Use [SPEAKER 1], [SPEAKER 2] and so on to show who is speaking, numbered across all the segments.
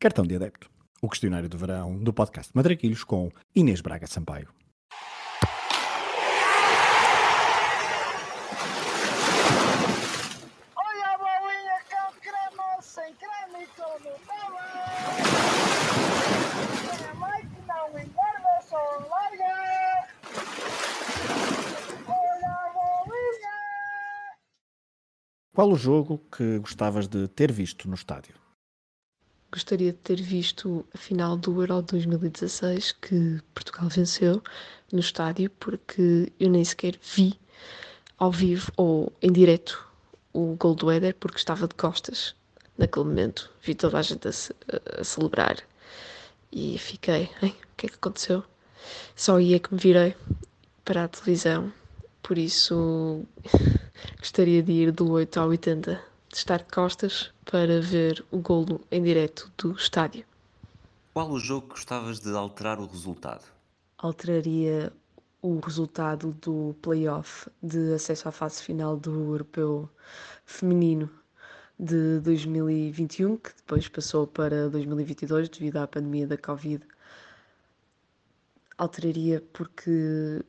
[SPEAKER 1] Cartão de Adepto, o questionário do verão do podcast Matraquilhos com Inês Braga Sampaio. Qual o jogo que gostavas de ter visto no estádio?
[SPEAKER 2] Gostaria de ter visto a final do Euro 2016 que Portugal venceu no estádio porque eu nem sequer vi ao vivo ou em direto o gol do Éder porque estava de costas naquele momento. Vi toda a gente a, a celebrar e fiquei, hein, o que é que aconteceu? Só aí é que me virei para a televisão, por isso gostaria de ir do 8 ao 80, de estar de costas para ver o golo em direto do estádio.
[SPEAKER 3] Qual o jogo que gostavas de alterar o resultado?
[SPEAKER 2] Alteraria o resultado do play-off de acesso à fase final do Europeu Feminino de 2021, que depois passou para 2022 devido à pandemia da Covid. Alteraria porque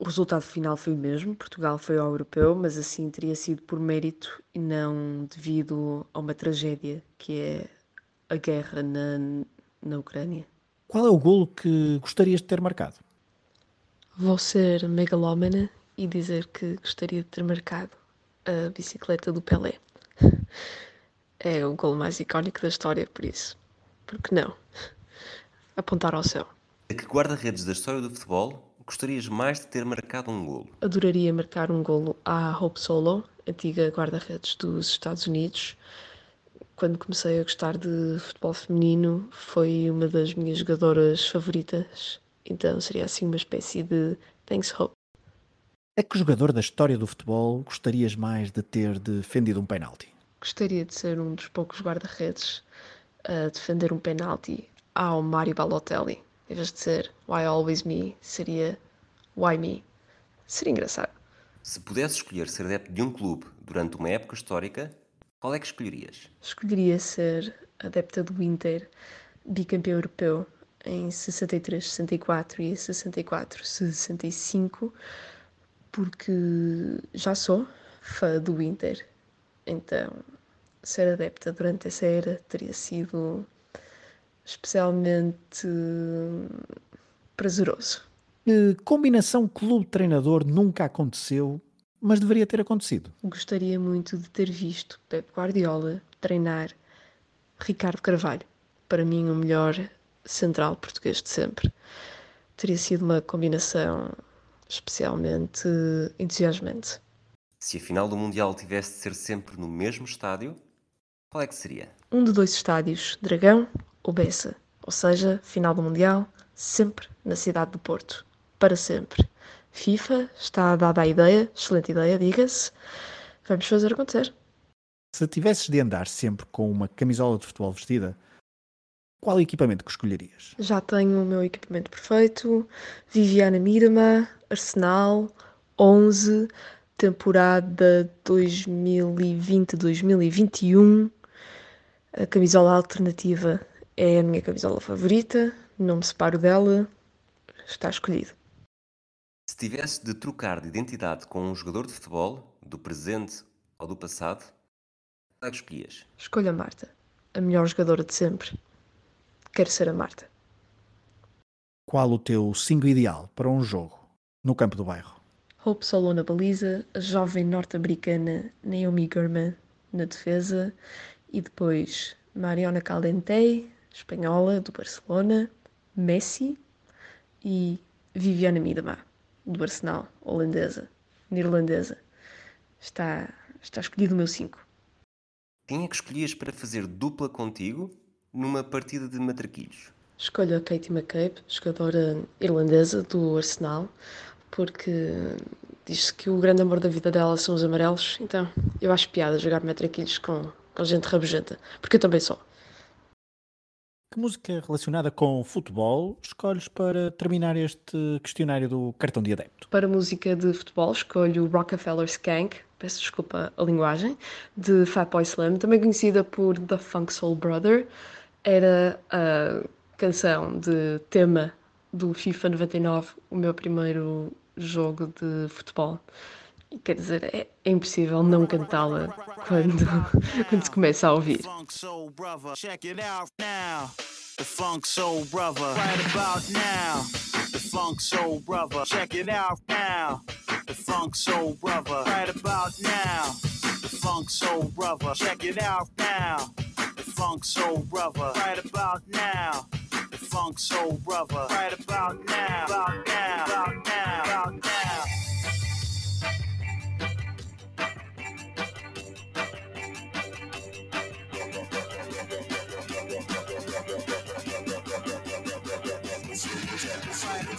[SPEAKER 2] o resultado final foi o mesmo, Portugal foi ao Europeu, mas assim teria sido por mérito e não devido a uma tragédia que é a guerra na, na Ucrânia.
[SPEAKER 1] Qual é o golo que gostarias de ter marcado?
[SPEAKER 2] Vou ser megalómana e dizer que gostaria de ter marcado a bicicleta do Pelé. É o gol mais icónico da história, por isso. Por que não? Apontar ao céu.
[SPEAKER 3] A que guarda-redes da história do futebol gostarias mais de ter marcado um golo?
[SPEAKER 2] Adoraria marcar um golo à Hope Solo, antiga guarda-redes dos Estados Unidos. Quando comecei a gostar de futebol feminino, foi uma das minhas jogadoras favoritas. Então seria assim uma espécie de Thanks Hope.
[SPEAKER 1] A que jogador da história do futebol gostarias mais de ter defendido um penalti?
[SPEAKER 2] Gostaria de ser um dos poucos guarda-redes a defender um penalti ao Mário Balotelli. Em vez de ser Why Always Me, seria Why Me. Seria engraçado.
[SPEAKER 3] Se pudesse escolher ser adepto de um clube durante uma época histórica, qual é que escolherias?
[SPEAKER 2] Escolheria ser adepta do Inter, bicampeão europeu em 63, 64 e 64, 65, porque já sou fã do Inter. Então, ser adepta durante essa era teria sido especialmente hum, prazeroso.
[SPEAKER 1] Que combinação clube-treinador nunca aconteceu, mas deveria ter acontecido?
[SPEAKER 2] Gostaria muito de ter visto Pep Guardiola treinar Ricardo Carvalho. Para mim, o melhor central português de sempre. Teria sido uma combinação especialmente entusiasmante.
[SPEAKER 3] Se a final do Mundial tivesse de ser sempre no mesmo estádio, qual é que seria?
[SPEAKER 2] Um de dois estádios, Dragão ou Bessa. Ou seja, final do Mundial, sempre na cidade do Porto. Para sempre. FIFA está dada a ideia, excelente ideia, diga-se. Vamos fazer acontecer.
[SPEAKER 1] Se tivesses de andar sempre com uma camisola de futebol vestida, qual equipamento que escolherias?
[SPEAKER 2] Já tenho o meu equipamento perfeito. Viviana Miedema, Arsenal, 11, temporada 2020-2021. A camisola alternativa é a minha camisola favorita. Não me separo dela. Está escolhido.
[SPEAKER 3] Se tivesse de trocar de identidade com um jogador de futebol, do presente ou do passado, qual que escolhias?
[SPEAKER 2] Escolha a Marta, a melhor jogadora de sempre. Quero ser a Marta.
[SPEAKER 1] Qual o teu 5 ideal para um jogo no campo do bairro?
[SPEAKER 2] Hope Solo na baliza, a jovem norte-americana Naomi Gurman na defesa e depois Mariona Caldentei, espanhola do Barcelona, Messi e Viviana Miedema do Arsenal, holandesa, neerlandesa. Está, está escolhido o meu 5.
[SPEAKER 3] Quem é que escolhias para fazer dupla contigo numa partida de matraquilhos?
[SPEAKER 2] Escolho a Katie McCabe, jogadora irlandesa do Arsenal, porque diz-se que o grande amor da vida dela são os amarelos, então eu acho piada jogar metraquilhos com, com gente rabugenta, porque eu também sou.
[SPEAKER 1] Que música relacionada com futebol escolhes para terminar este questionário do cartão de adepto?
[SPEAKER 2] Para música de futebol, escolho Rockefeller Skank, peço desculpa a linguagem, de Fatboy Slim, também conhecida por The Funk Soul Brother.
[SPEAKER 4] era a canção de tema do FIFA 99, o meu primeiro jogo de futebol. Quer dizer, é, é impossível não cantá-la quando, quando se começa a ouvir. The Funk Soul Brother, right about now. The Funk Soul Brother, check it out now. The Funk Soul Brother, right about now. The Funk Soul Brother, check it out now. The Funk Soul Brother, right about now. The Funk Soul Brother, right about now. About now, about now, about now.